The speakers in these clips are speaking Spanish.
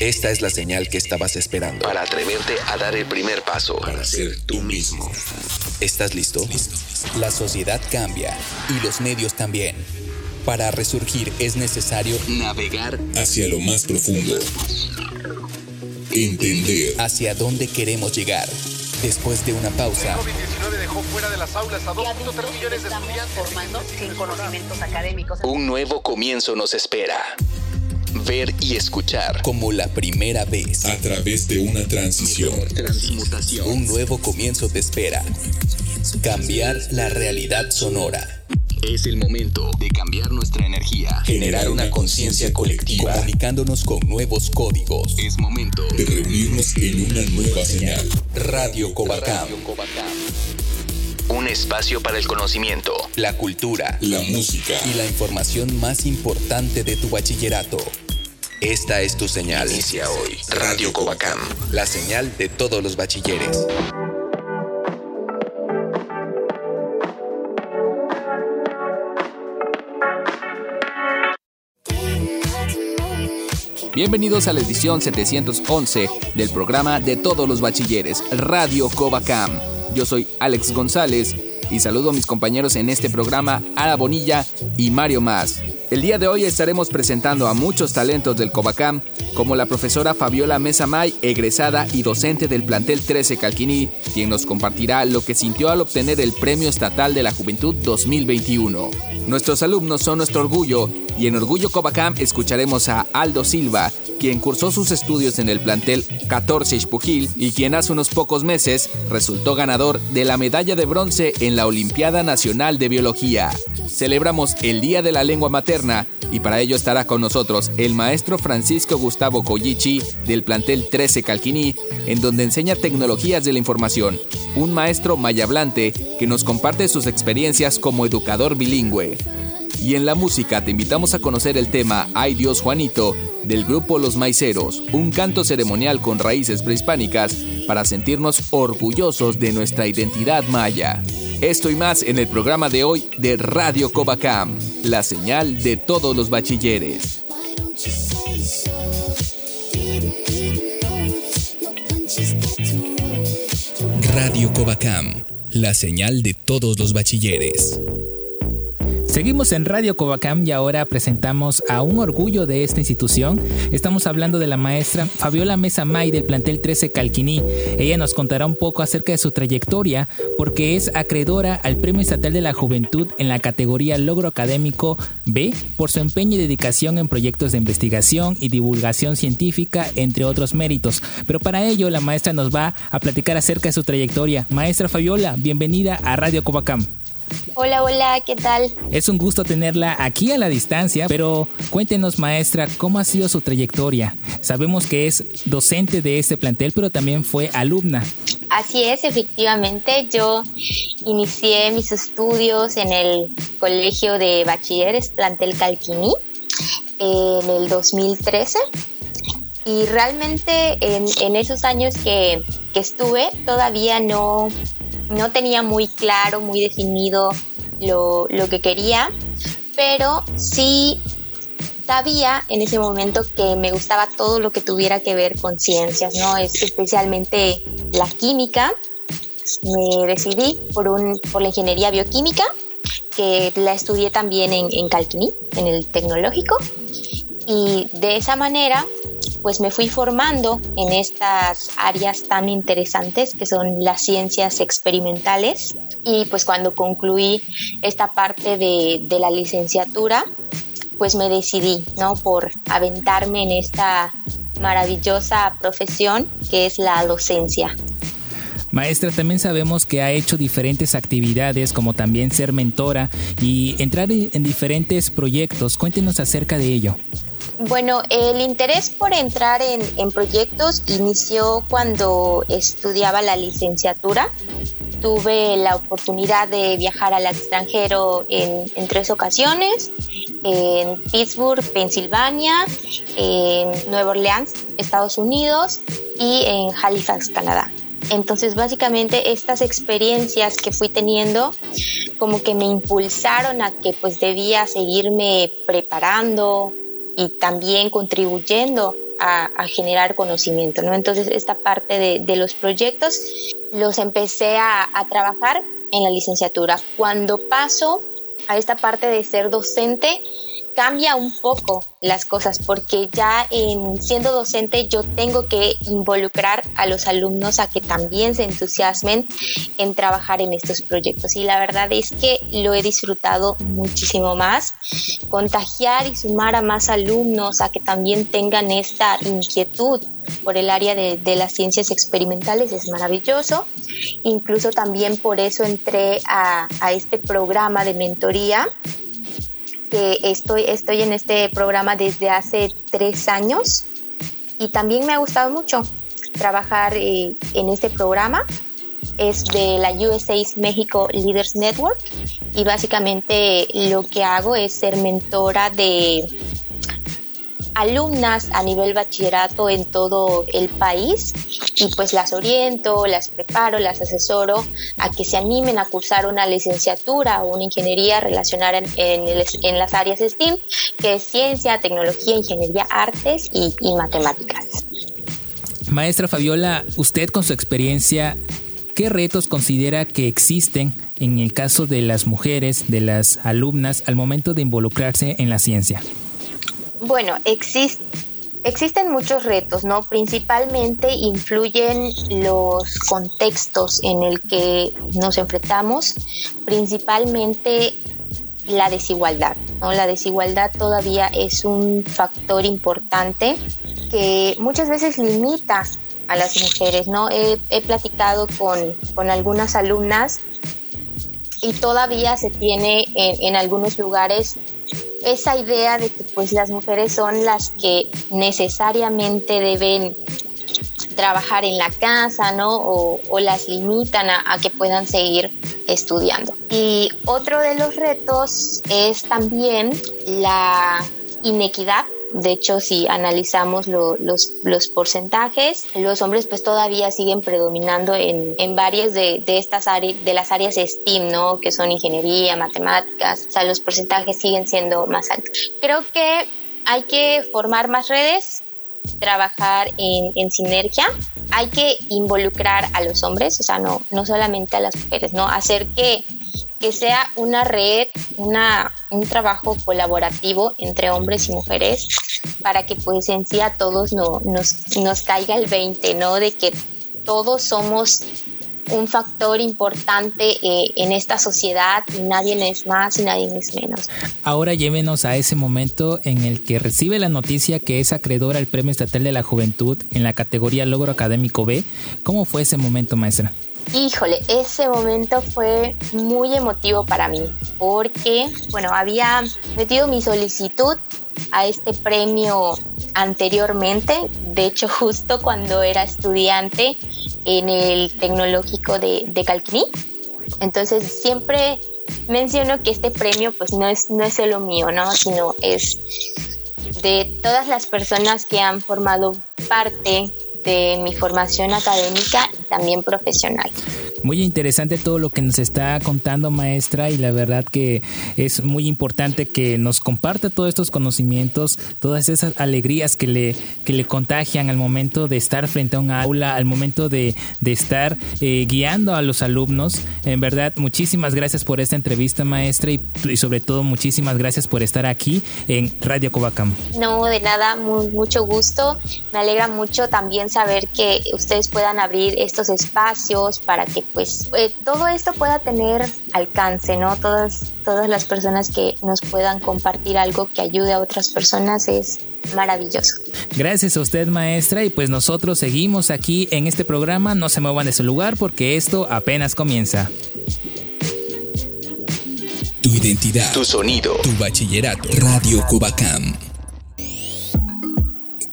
Esta es la señal que estabas esperando. Para atreverte a dar el primer paso. Para ser tú mismo. ¿Estás listo? La sociedad cambia y los medios también. Para resurgir es necesario navegar hacia lo más profundo. Entender hacia dónde queremos llegar. Después de una pausa. Un nuevo comienzo nos espera. Ver y escuchar. Como la primera vez. A través de una transición. Transmutación. Un nuevo comienzo te espera. Cambiar la realidad sonora. Es el momento de cambiar nuestra energía, generar una conciencia colectiva, comunicándonos con nuevos códigos. Es momento de reunirnos en una nueva señal. Radio Covacam. Un espacio para el conocimiento, la cultura, la música y la información más importante de tu bachillerato. Esta es tu señal. Inicia hoy Radio Covacam, la señal de todos los bachilleres. Bienvenidos a la edición 711 del programa de todos los bachilleres, Radio Covacam. Yo soy Alex González y saludo a mis compañeros en este programa, Ara Bonilla y Mario Más. El día de hoy estaremos presentando a muchos talentos del Covacam, como la profesora Fabiola Mesa May, egresada y docente del plantel 13 Calquiní, quien nos compartirá lo que sintió al obtener el Premio Estatal de la Juventud 2021. Nuestros alumnos son nuestro orgullo y en Orgullo Covacam escucharemos a Aldo Silva, quien cursó sus estudios en el plantel 14 Ispujil y quien hace unos pocos meses resultó ganador de la medalla de bronce en la Olimpiada Nacional de Biología. Celebramos el Día de la Lengua Materna y para ello estará con nosotros el maestro Francisco Gustavo Collichi del plantel 13 Calquiní, en donde enseña tecnologías de la información, un maestro mayablante que nos comparte sus experiencias como educador bilingüe. Y en la música te invitamos a conocer el tema Ay Dios Juanito del grupo Los Maiceros, un canto ceremonial con raíces prehispánicas para sentirnos orgullosos de nuestra identidad maya. Esto y más en el programa de hoy de Radio Covacam, la señal de todos los bachilleres. Radio Covacam, la señal de todos los bachilleres. Seguimos en Radio Covacam y ahora presentamos a un orgullo de esta institución. Estamos hablando de la maestra Fabiola Mesa May del plantel 13 Calquiní. Ella nos contará un poco acerca de su trayectoria porque es acreedora al Premio Estatal de la Juventud en la categoría Logro Académico B por su empeño y dedicación en proyectos de investigación y divulgación científica, entre otros méritos. Pero para ello la maestra nos va a platicar acerca de su trayectoria. Maestra Fabiola, bienvenida a Radio Covacam. Hola, hola, ¿qué tal? Es un gusto tenerla aquí a la distancia, pero cuéntenos, maestra, ¿cómo ha sido su trayectoria? Sabemos que es docente de este plantel, pero también fue alumna. Así es, efectivamente, yo inicié mis estudios en el Colegio de Bachilleres Plantel Calquiní en el 2013 y realmente en, esos años que, que estuve todavía no, no tenía muy claro, muy definido lo, que quería, pero sí sabía en ese momento que me gustaba todo lo que tuviera que ver con ciencias, ¿no? Es especialmente la química. Me decidí por, un, por la ingeniería bioquímica, que la estudié también en, en Calquiní, en el tecnológico. Y de esa manera pues me fui formando en estas áreas tan interesantes que son las ciencias experimentales y pues cuando concluí esta parte de, la licenciatura pues me decidí no por aventarme en esta maravillosa profesión que es la docencia. Maestra, también sabemos que ha hecho diferentes actividades como también ser mentora y entrar en diferentes proyectos. Cuéntenos acerca de ello. Bueno, el interés por entrar en, proyectos inició cuando estudiaba la licenciatura. Tuve la oportunidad de viajar al extranjero en, tres ocasiones, en Pittsburgh, Pensilvania, en Nueva Orleans, Estados Unidos y en Halifax, Canadá. Entonces, básicamente estas experiencias que fui teniendo como que me impulsaron a que pues debía seguirme preparando, y también contribuyendo a, generar conocimiento, ¿no? Entonces, esta parte de, los proyectos los empecé a, a trabajar en la licenciatura. Cuando paso a esta parte de ser docente, cambia un poco las cosas porque ya en siendo docente yo tengo que involucrar a los alumnos a que también se entusiasmen en trabajar en estos proyectos y la verdad es que lo he disfrutado muchísimo más contagiar y sumar a más alumnos a que también tengan esta inquietud por el área de, las ciencias experimentales es maravilloso. Incluso también por eso entré a, a este programa de mentoría que estoy, estoy en este programa desde hace tres años y también me ha gustado mucho trabajar eh, en este programa. Es de la USA México Leaders Network y básicamente lo que hago es ser mentora de alumnas a nivel bachillerato en todo el país y pues las oriento, las preparo, las asesoro a que se animen a cursar una licenciatura o una ingeniería relacionada en, las áreas STEAM, que es ciencia, tecnología, ingeniería, artes y, y matemáticas. Maestra Fabiola, usted con su experiencia, ¿qué retos considera que existen en el caso de las mujeres, de las alumnas, al momento de involucrarse en la ciencia? Bueno, existen muchos retos, ¿no? Principalmente influyen los contextos en el que nos enfrentamos, principalmente la desigualdad, ¿no? La desigualdad todavía es un factor importante que muchas veces limita a las mujeres, ¿no? He, platicado con, algunas alumnas y todavía se tiene en algunos lugares esa idea de que pues las mujeres son las que necesariamente deben trabajar en la casa, ¿no? O, las limitan a, que puedan seguir estudiando. Y otro de los retos es también la inequidad de hecho, si analizamos los, los, porcentajes, los hombres pues todavía siguen predominando en, en varias de, de, estas áreas, de las áreas STEAM, ¿no? Que son ingeniería, matemáticas, o sea, los porcentajes siguen siendo más altos. Creo que hay que formar más redes, trabajar en, en sinergia, hay que involucrar a los hombres, o sea, no, no solamente a las mujeres, ¿no? Hacer que que sea una red, una, un trabajo colaborativo entre hombres y mujeres para que pues en sí a todos no, nos, nos caiga el 20, ¿no? De que todos somos un factor importante eh, en esta sociedad y nadie es más y nadie es menos. Ahora llévenos a ese momento en el que recibe la noticia que es acreedora al Premio Estatal de la Juventud en la categoría Logro Académico B. ¿Cómo fue ese momento, maestra? Híjole, ese momento fue muy emotivo para mí porque, bueno, había metido mi solicitud a este premio anteriormente, de hecho justo cuando era estudiante en el tecnológico de, de Calquiní. Entonces siempre menciono que este premio pues no es, no es solo mío, ¿no? Sino es de todas las personas que han formado parte de mi formación académica y también profesional. Muy interesante todo lo que nos está contando maestra y la verdad que es muy importante que nos comparta todos estos conocimientos, todas esas alegrías que le, que le contagian al momento de estar frente a un aula, al momento de, de estar eh, guiando a los alumnos. En verdad, muchísimas gracias por esta entrevista maestra y, sobre todo muchísimas gracias por estar aquí en Radio Covacam. No, de nada, mucho gusto. Me alegra mucho también saber que ustedes puedan abrir estos espacios para que pues eh, todo esto pueda tener alcance, ¿no? Todas, todas las personas que nos puedan compartir algo que ayude a otras personas es maravilloso. Gracias a usted, maestra, y pues nosotros seguimos aquí en este programa. No se muevan de su lugar porque esto apenas comienza. Tu identidad, tu sonido, tu bachillerato. Radio Cubacam.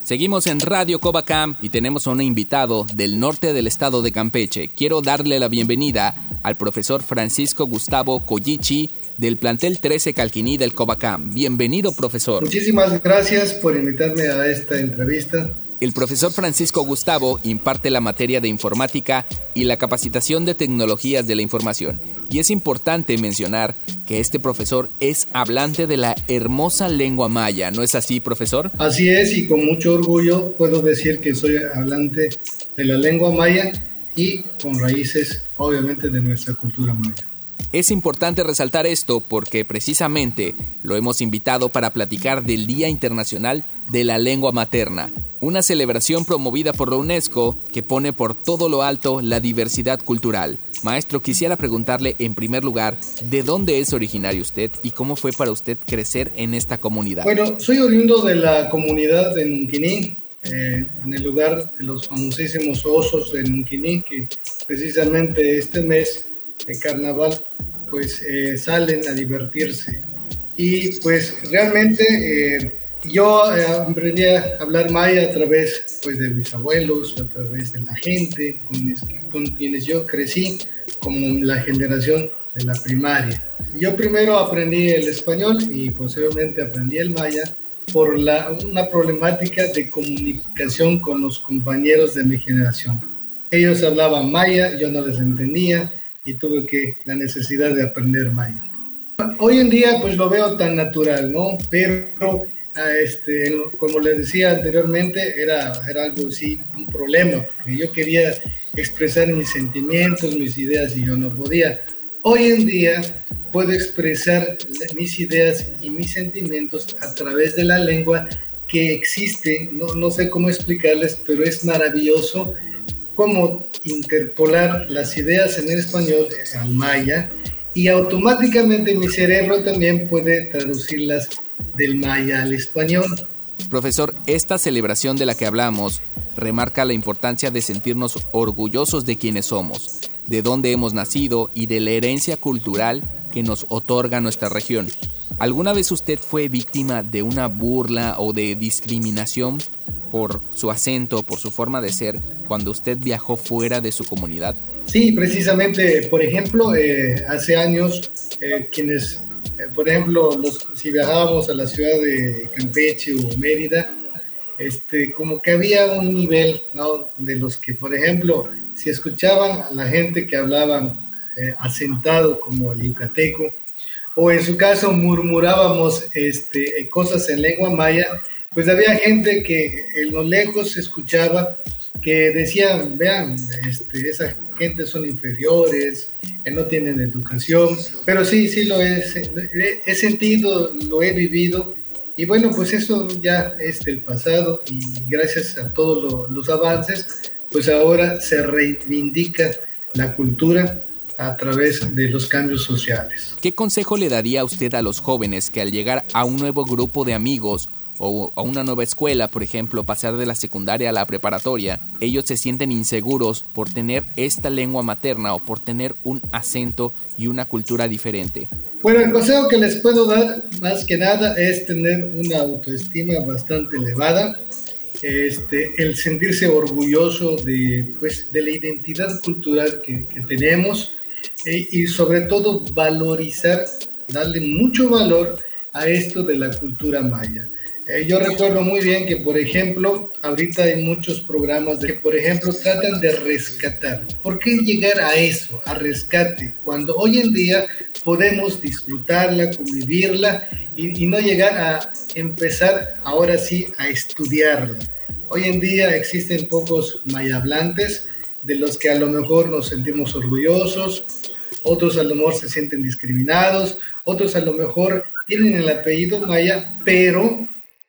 Seguimos en Radio Cobacam y tenemos a un invitado del norte del estado de Campeche. Quiero darle la bienvenida al profesor Francisco Gustavo Collichi del plantel 13 Calquiní del Cobacam. Bienvenido, profesor. Muchísimas gracias por invitarme a esta entrevista. El profesor Francisco Gustavo imparte la materia de informática y la capacitación de tecnologías de la información. Y es importante mencionar que este profesor es hablante de la hermosa lengua maya, ¿no es así, profesor? Así es, y con mucho orgullo puedo decir que soy hablante de la lengua maya y con raíces, obviamente, de nuestra cultura maya. Es importante resaltar esto porque precisamente lo hemos invitado para platicar del Día Internacional de la Lengua Materna, una celebración promovida por la UNESCO que pone por todo lo alto la diversidad cultural. Maestro, quisiera preguntarle en primer lugar, ¿de dónde es originario usted y cómo fue para usted crecer en esta comunidad? Bueno, soy oriundo de la comunidad de Nunquiní, eh, en el lugar de los famosísimos osos de Nunquiní, que precisamente este mes de carnaval pues eh, salen a divertirse. Y pues realmente eh, yo eh, aprendí a hablar maya a través pues, de mis abuelos, a través de la gente con, con quienes yo crecí, como la generación de la primaria. Yo primero aprendí el español y posteriormente aprendí el maya por la, una problemática de comunicación con los compañeros de mi generación. Ellos hablaban maya, yo no les entendía, y tuve que la necesidad de aprender maya. Hoy en día pues lo veo tan natural, ¿no? Pero ah, este, como les decía anteriormente, era, era algo sí, un problema, porque yo quería expresar mis sentimientos, mis ideas y yo no podía. Hoy en día puedo expresar mis ideas y mis sentimientos a través de la lengua que existe, no, no sé cómo explicarles, pero es maravilloso cómo interpolar las ideas en el español al maya y automáticamente mi cerebro también puede traducirlas del maya al español. Profesor, esta celebración de la que hablamos remarca la importancia de sentirnos orgullosos de quienes somos, de dónde hemos nacido y de la herencia cultural que nos otorga nuestra región. ¿Alguna vez usted fue víctima de una burla o de discriminación por su acento, por su forma de ser, cuando usted viajó fuera de su comunidad? Sí, precisamente, por ejemplo, eh, hace años, eh, quienes, eh, por ejemplo, los, si viajábamos a la ciudad de Campeche o Mérida, este, como que había un nivel, ¿no? De los que, por ejemplo, si escuchaban a la gente que hablaba asentado como el yucateco, o en su caso murmurábamos este, cosas en lengua maya, pues había gente que en lo lejos escuchaba que decían, vean, este, esa gente son inferiores, que no tienen educación, pero sí, sí lo he, he sentido, lo he vivido, y bueno, pues eso ya es del pasado y gracias a todos los avances, pues ahora se reivindica la cultura a través de los cambios sociales. ¿Qué consejo le daría usted a los jóvenes que al llegar a un nuevo grupo de amigos o a una nueva escuela, por ejemplo, pasar de la secundaria a la preparatoria, ellos se sienten inseguros por tener esta lengua materna o por tener un acento y una cultura diferente. Bueno, el consejo que les puedo dar más que nada es tener una autoestima bastante elevada, este, el sentirse orgulloso de, pues, de la identidad cultural que, tenemos eh, y sobre todo valorizar, darle mucho valor a esto de la cultura maya. Eh, yo recuerdo muy bien que, por ejemplo, ahorita hay muchos programas de que, por ejemplo, tratan de rescatar. ¿Por qué llegar a eso, a rescate, cuando hoy en día podemos disfrutarla, convivirla y, no llegar a empezar ahora sí a estudiarla? Hoy en día existen pocos mayablantes de los que a lo mejor nos sentimos orgullosos, otros a lo mejor se sienten discriminados, otros a lo mejor tienen el apellido maya, pero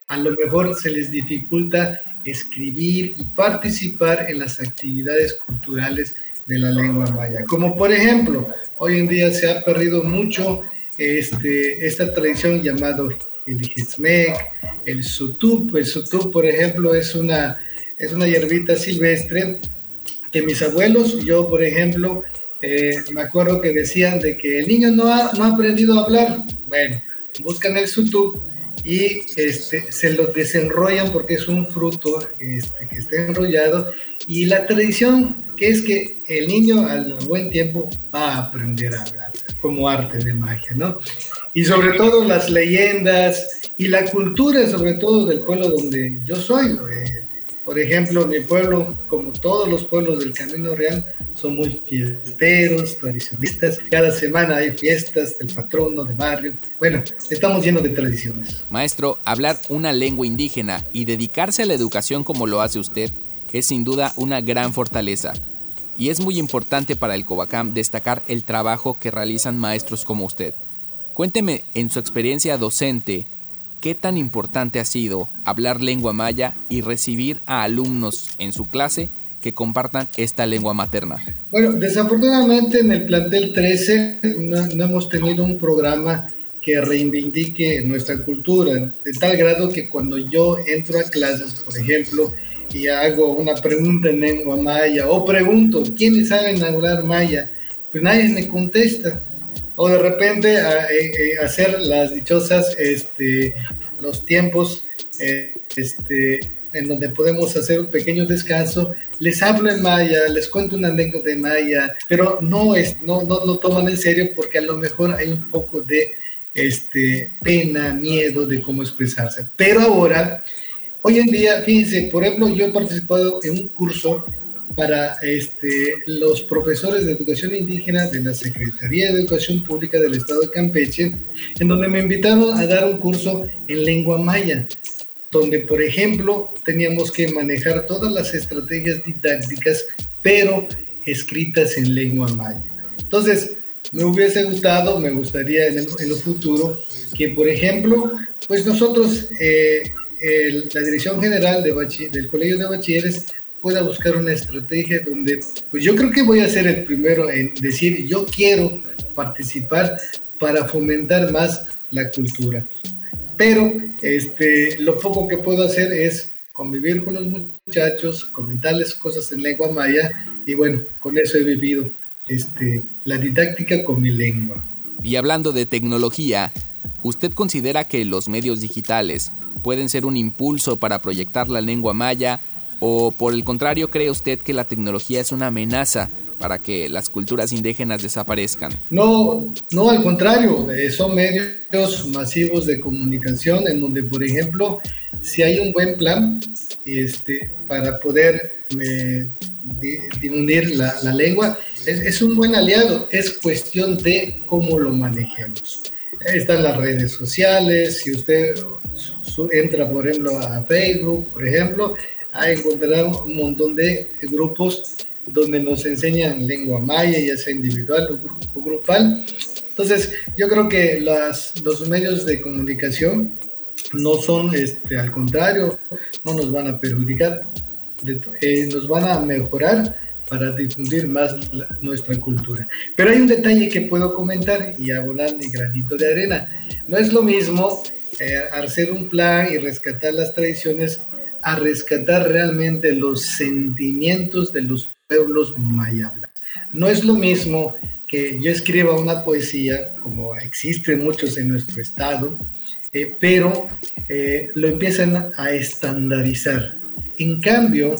a lo mejor se les dificulta escribir y participar en las actividades culturales de la lengua maya. Como por ejemplo, hoy en día se ha perdido mucho este, esta tradición llamado el hitzmec, el sutup. El sutup, por ejemplo, es una, es una hierbita silvestre que mis abuelos, yo por ejemplo, eh, me acuerdo que decían de que el niño no ha, no ha aprendido a hablar. Bueno, buscan el sutup y este, se lo desenrollan porque es un fruto este, que está enrollado y la tradición que es que el niño al buen tiempo va a aprender a hablar como arte de magia, ¿no? Y sobre todo las leyendas y la cultura, sobre todo del pueblo donde yo soy, eh, Por ejemplo, mi pueblo, como todos los pueblos del Camino Real, son muy fiesteros, tradicionalistas. Cada semana hay fiestas del patrono de barrio. Bueno, estamos llenos de tradiciones. Maestro, hablar una lengua indígena y dedicarse a la educación como lo hace usted es sin duda una gran fortaleza. Y es muy importante para el Covacam destacar el trabajo que realizan maestros como usted. Cuénteme en su experiencia docente, ¿qué tan importante ha sido hablar lengua maya y recibir a alumnos en su clase que compartan esta lengua materna? Bueno, desafortunadamente en el plantel 13 no, hemos tenido un programa que reivindique nuestra cultura, de tal grado que cuando yo entro a clases, por ejemplo, y hago una pregunta en lengua maya, o pregunto, ¿quiénes saben hablar maya? Pues nadie me contesta. O de repente eh, eh, hacer las dichosas, este, los tiempos, eh, este, en donde podemos hacer un pequeño descanso, les hablo en maya, les cuento una anécdota de maya, pero no, es, no, no lo toman en serio porque a lo mejor hay un poco de este, pena, miedo de cómo expresarse. Pero ahora, hoy en día, fíjense, por ejemplo, yo he participado en un curso para este, los profesores de educación indígena de la Secretaría de Educación Pública del Estado de Campeche, en donde me invitaron a dar un curso en lengua maya donde, por ejemplo, teníamos que manejar todas las estrategias didácticas, pero escritas en lengua maya. Entonces, me hubiese gustado, me gustaría en el, futuro, que, por ejemplo, pues nosotros, eh, la Dirección General de del Colegio de Bachilleres, pueda buscar una estrategia donde, pues yo creo que voy a ser el primero en decir, yo quiero participar para fomentar más la cultura pero este, lo poco que puedo hacer es convivir con los muchachos, comentarles cosas en lengua maya y bueno, con eso he vivido este, la didáctica con mi lengua. Y hablando de tecnología, ¿usted considera que los medios digitales pueden ser un impulso para proyectar la lengua maya o por el contrario cree usted que la tecnología es una amenaza para que las culturas indígenas desaparezcan? No, no, al contrario, eh, son medios masivos de comunicación en donde, por ejemplo, si hay un buen plan este, para poder eh, difundir la, lengua, es, un buen aliado, es cuestión de cómo lo manejemos. Están las redes sociales, si usted entra, por ejemplo, a Facebook, por ejemplo, a encontrar un montón de grupos donde nos enseñan lengua maya, ya sea individual o, grupal. Entonces, yo creo que las, los medios de comunicación no son, este, al contrario, no nos van a perjudicar, eh, nos van a mejorar para difundir más nuestra cultura. Pero hay un detalle que puedo comentar y abonar mi granito de arena. No es lo mismo eh, hacer un plan y rescatar las tradiciones a rescatar realmente los sentimientos de los pueblos mayablas. No es lo mismo que yo escriba una poesía, como existen muchos en nuestro estado, eh, pero eh, lo empiezan a estandarizar. En cambio,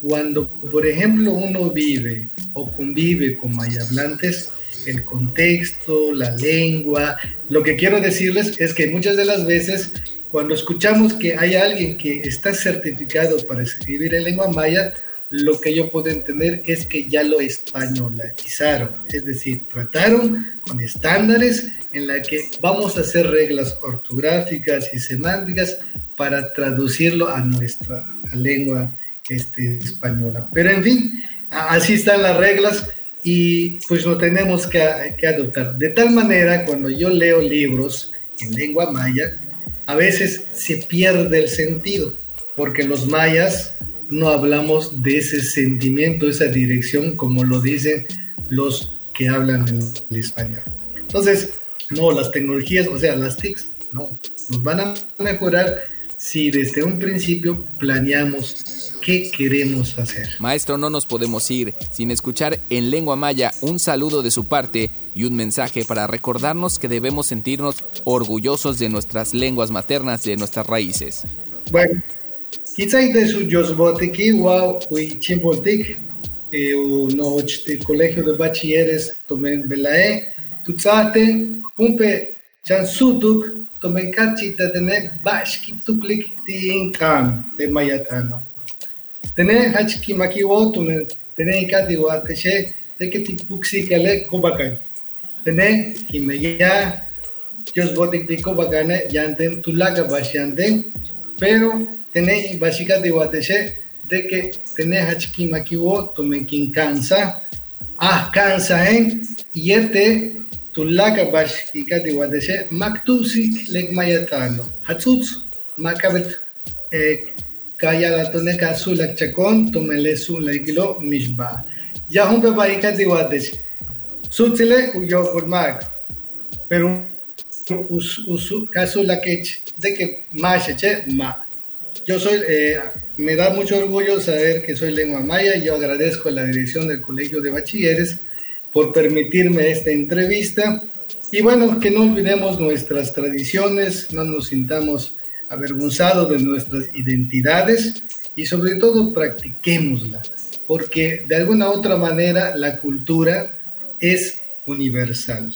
cuando, por ejemplo, uno vive o convive con mayablantes, el contexto, la lengua, lo que quiero decirles es que muchas de las veces cuando escuchamos que hay alguien que está certificado para escribir en lengua maya, lo que yo puedo entender es que ya lo españolizaron, es decir, trataron con estándares en la que vamos a hacer reglas ortográficas y semánticas para traducirlo a nuestra lengua este, española. Pero en fin, así están las reglas y pues lo tenemos que, que adoptar. De tal manera, cuando yo leo libros en lengua maya, a veces se pierde el sentido, porque los mayas no hablamos de ese sentimiento, esa dirección, como lo dicen los que hablan el español. Entonces, no, las tecnologías, o sea, las TICs, no, nos van a mejorar si desde un principio planeamos qué queremos hacer. Maestro, no nos podemos ir sin escuchar en lengua maya un saludo de su parte y un mensaje para recordarnos que debemos sentirnos orgullosos de nuestras lenguas maternas, de nuestras raíces. Bueno, Quizás de su Josboteki, wow, y Chimboltik, o no de colegio de bachilleres, tomen belae, tutzate, umpe, chansutuk, tomen cachita de ne, bashki tuklik tiinkan de mayatano. Tene hachki maki wotunen, tene ikati guateshe, teke tipuxi kale kubakan. Tene himeya, Dios botik de kubakane, yanten tulaga basyanten, pero tene básica de guateshe, de que tene hachki maki wotumen kin cansa, ah cansa en, y este tulaga bash ikati guateshe, maktusik lek mayatano, hatsutsu, makabet, eh, kaya gatone kasu lakchakon tumelesu laikilo mishba. Ya un bebaika diwates. Sutzile uyo kurmak. Pero caso lakech de que masheche ma. Yo soy, eh, me da mucho orgullo saber que soy lengua maya y yo agradezco a la dirección del Colegio de Bachilleres por permitirme esta entrevista. Y bueno, que no olvidemos nuestras tradiciones, no nos sintamos avergonzados de nuestras identidades y sobre todo practiquémosla, porque de alguna otra manera la cultura es universal.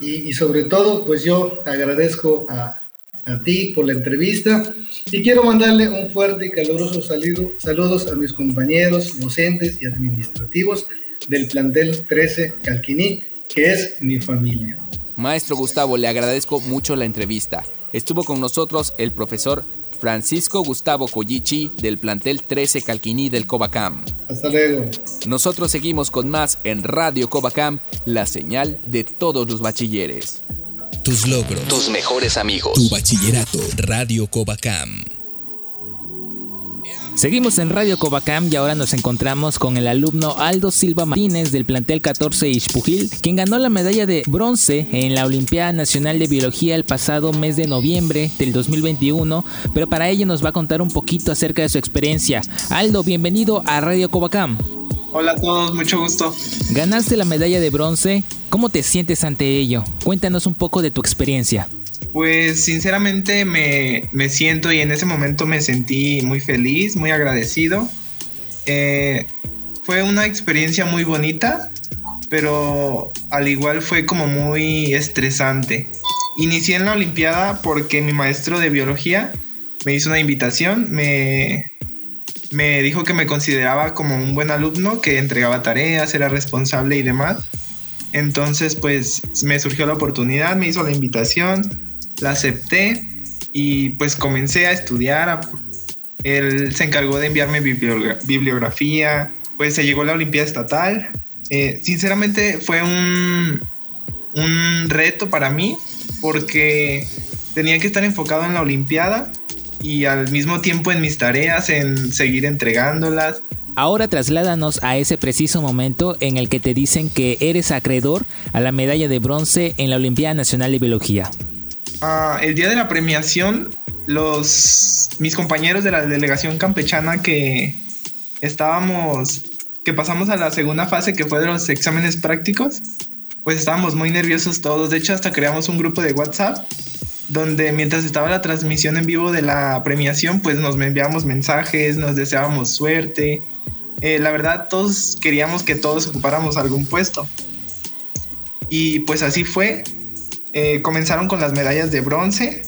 Y, y sobre todo, pues yo agradezco a, a, ti por la entrevista y quiero mandarle un fuerte y caluroso saludo, saludos a mis compañeros docentes y administrativos del plantel 13 Calquiní, que es mi familia. Maestro Gustavo, le agradezco mucho la entrevista. Estuvo con nosotros el profesor Francisco Gustavo Collichi del plantel 13 Calquiní del Cobacam. Hasta luego. Nosotros seguimos con más en Radio Cobacam, la señal de todos los bachilleres. Tus logros. Tus mejores amigos. Tu bachillerato. Radio Cobacam. Seguimos en Radio Covacam y ahora nos encontramos con el alumno Aldo Silva Martínez del plantel 14 Ishpujil, quien ganó la medalla de bronce en la Olimpiada Nacional de Biología el pasado mes de noviembre del 2021, pero para ello nos va a contar un poquito acerca de su experiencia. Aldo, bienvenido a Radio Covacam. Hola a todos, mucho gusto. Ganaste la medalla de bronce, ¿cómo te sientes ante ello? Cuéntanos un poco de tu experiencia. Pues sinceramente me, me, siento y en ese momento me sentí muy feliz, muy agradecido. Eh, fue una experiencia muy bonita, pero al igual fue como muy estresante. Inicié en la Olimpiada porque mi maestro de biología me hizo una invitación, me, me dijo que me consideraba como un buen alumno, que entregaba tareas, era responsable y demás. Entonces pues me surgió la oportunidad, me hizo la invitación la acepté y pues comencé a estudiar. Él se encargó de enviarme bibliografía, pues se llegó a la Olimpiada Estatal. Eh, sinceramente fue un, un reto para mí porque tenía que estar enfocado en la Olimpiada y al mismo tiempo en mis tareas, en seguir entregándolas. Ahora trasládanos a ese preciso momento en el que te dicen que eres acreedor a la medalla de bronce en la Olimpiada Nacional de Biología. Uh, el día de la premiación, los mis compañeros de la delegación campechana que estábamos, que pasamos a la segunda fase que fue de los exámenes prácticos, pues estábamos muy nerviosos todos. De hecho, hasta creamos un grupo de WhatsApp donde mientras estaba la transmisión en vivo de la premiación, pues nos enviábamos mensajes, nos deseábamos suerte. Eh, la verdad, todos queríamos que todos ocupáramos algún puesto. Y pues así fue. Eh, comenzaron con las medallas de bronce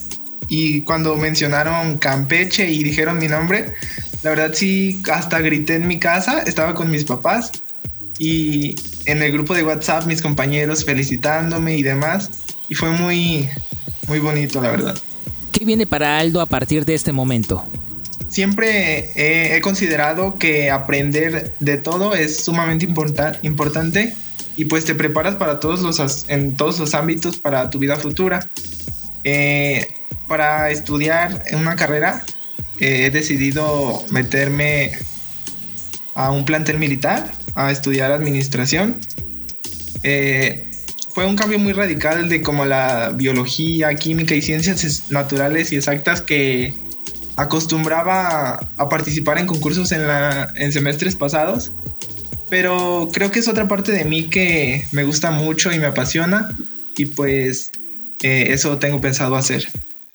y cuando mencionaron Campeche y dijeron mi nombre, la verdad sí, hasta grité en mi casa, estaba con mis papás y en el grupo de WhatsApp mis compañeros felicitándome y demás y fue muy, muy bonito la verdad. ¿Qué viene para Aldo a partir de este momento? Siempre he, he considerado que aprender de todo es sumamente importa, importante y pues te preparas para todos los en todos los ámbitos para tu vida futura. Eh, para estudiar una carrera eh, he decidido meterme a un plantel militar a estudiar administración. Eh, fue un cambio muy radical de como la biología, química y ciencias naturales y exactas que acostumbraba a participar en concursos en, la, en semestres pasados pero creo que es otra parte de mí que me gusta mucho y me apasiona y pues eh, eso tengo pensado hacer.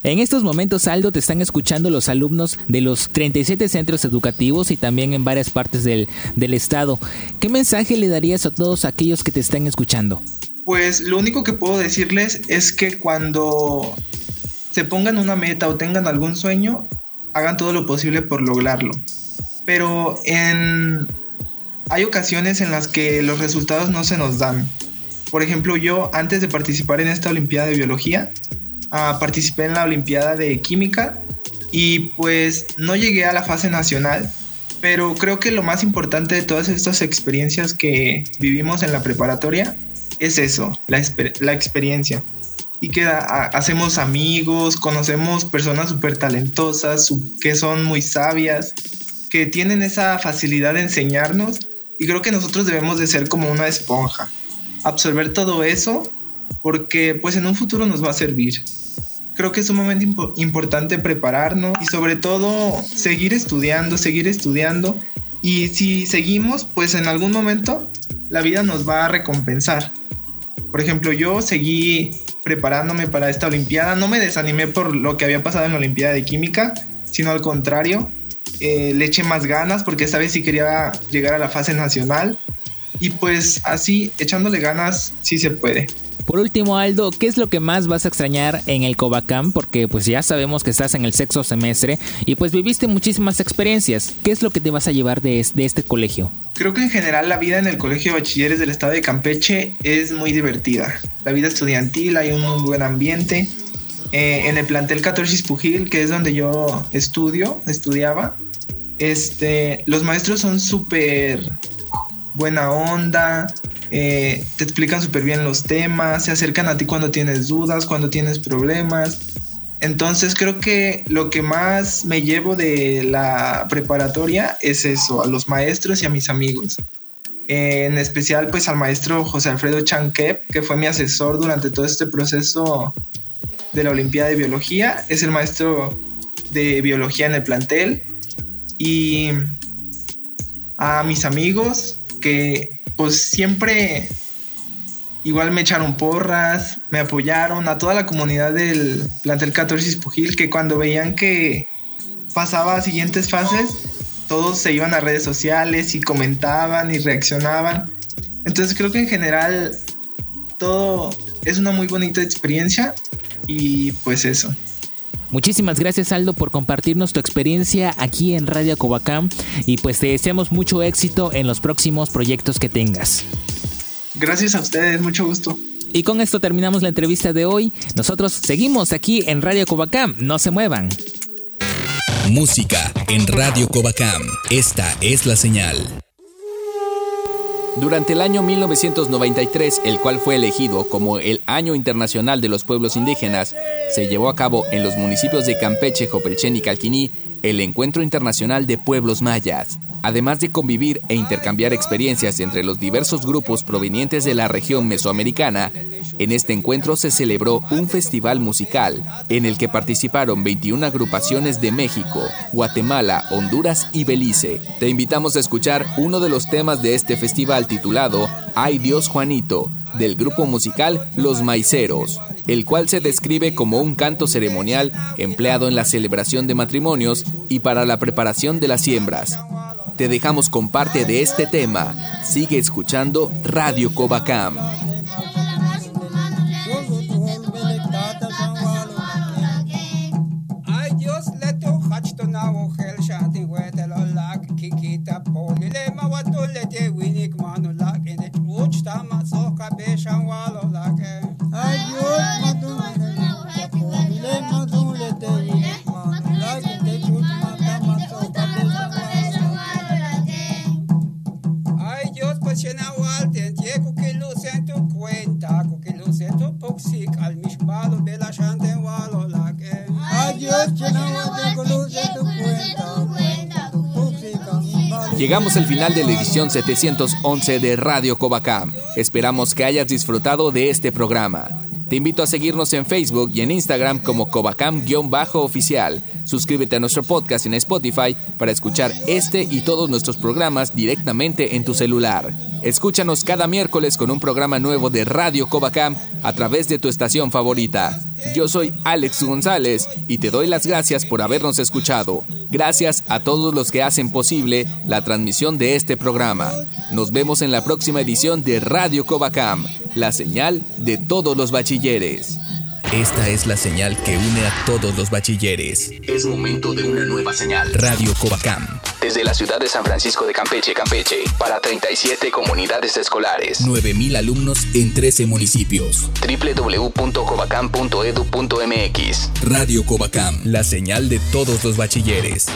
En estos momentos, Aldo, te están escuchando los alumnos de los 37 centros educativos y también en varias partes del, del estado. ¿Qué mensaje le darías a todos aquellos que te están escuchando? Pues lo único que puedo decirles es que cuando se pongan una meta o tengan algún sueño, hagan todo lo posible por lograrlo pero hay ocasiones en las que los resultados no se nos dan. Por ejemplo, yo antes de participar en esta Olimpiada de Biología, ah, participé en la Olimpiada de Química y pues no llegué a la fase nacional, pero creo que lo más importante de todas estas experiencias que vivimos en la preparatoria es eso, la, la experiencia. Y que hacemos amigos, conocemos personas súper talentosas, que son muy sabias, que tienen esa facilidad de enseñarnos y creo que nosotros debemos de ser como una esponja, absorber todo eso porque pues en un futuro nos va a servir. Creo que es sumamente importante prepararnos y sobre todo seguir estudiando, seguir estudiando y si seguimos pues en algún momento la vida nos va a recompensar. Por ejemplo, yo seguí preparándome para esta Olimpiada, no me desanimé por lo que había pasado en la Olimpiada de Química, sino al contrario, eh, le eché más ganas porque esta vez sí quería llegar a la fase nacional y pues así echándole ganas sí se puede. Por último, Aldo, ¿qué es lo que más vas a extrañar en el Cobacam? Porque pues ya sabemos que estás en el sexto semestre y pues viviste muchísimas experiencias. ¿Qué es lo que te vas a llevar de, este colegio? Creo que en general la vida en el Colegio de Bachilleres del Estado de Campeche es muy divertida. La vida estudiantil, hay un buen ambiente. Eh, en el plantel 14 Ispujil, que es donde yo estudio, estudiaba, este, los maestros son súper buena onda, eh, te explican súper bien los temas, se acercan a ti cuando tienes dudas, cuando tienes problemas. Entonces creo que lo que más me llevo de la preparatoria es eso, a los maestros y a mis amigos. en especial pues al maestro José Alfredo Chanquep, que fue mi asesor durante todo este proceso de la Olimpiada de Biología. Es el maestro de biología en el plantel y a mis amigos que pues siempre igual me echaron porras, me apoyaron, a toda la comunidad del plantel 14 Ispujil que cuando veían que pasaba a siguientes fases, todos se iban a redes sociales y comentaban y reaccionaban. Entonces creo que en general todo es una muy bonita experiencia y pues eso. Muchísimas gracias Aldo por compartirnos tu experiencia aquí en Radio Cobacam y pues te deseamos mucho éxito en los próximos proyectos que tengas. Gracias a ustedes, mucho gusto. Y con esto terminamos la entrevista de hoy. Nosotros seguimos aquí en Radio Cobacam, no se muevan. Música en Radio Cobacam, esta es la señal. Durante el año 1993, el cual fue elegido como el Año Internacional de los Pueblos Indígenas, se llevó a cabo en los municipios de Campeche, Jopelchen y Calquiní el Encuentro Internacional de Pueblos Mayas. Además de convivir e intercambiar experiencias entre los diversos grupos provenientes de la región mesoamericana, en este encuentro se celebró un festival musical en el que participaron 21 agrupaciones de México, Guatemala, Honduras y Belice. Te invitamos a escuchar uno de los temas de este festival titulado Ay Dios Juanito, del grupo musical Los Maiceros, el cual se describe como un canto ceremonial empleado en la celebración de matrimonios y para la preparación de las siembras. Te dejamos con parte de este tema. Sigue escuchando Radio Cobacam. Llegamos al final de la edición 711 de Radio Cobacam. Esperamos que hayas disfrutado de este programa. Te invito a seguirnos en Facebook y en Instagram como Cobacam-oficial. Suscríbete a nuestro podcast en Spotify para escuchar este y todos nuestros programas directamente en tu celular. Escúchanos cada miércoles con un programa nuevo de Radio Cobacam a través de tu estación favorita. Yo soy Alex González y te doy las gracias por habernos escuchado. Gracias a todos los que hacen posible la transmisión de este programa. Nos vemos en la próxima edición de Radio Cobacam, la señal de todos los bachilleres. Esta es la señal que une a todos los bachilleres. Es momento de una nueva señal. Radio Covacam desde la ciudad de San Francisco de Campeche, Campeche, para 37 comunidades escolares. 9.000 alumnos en 13 municipios. www.covacam.edu.mx Radio Covacam, la señal de todos los bachilleres.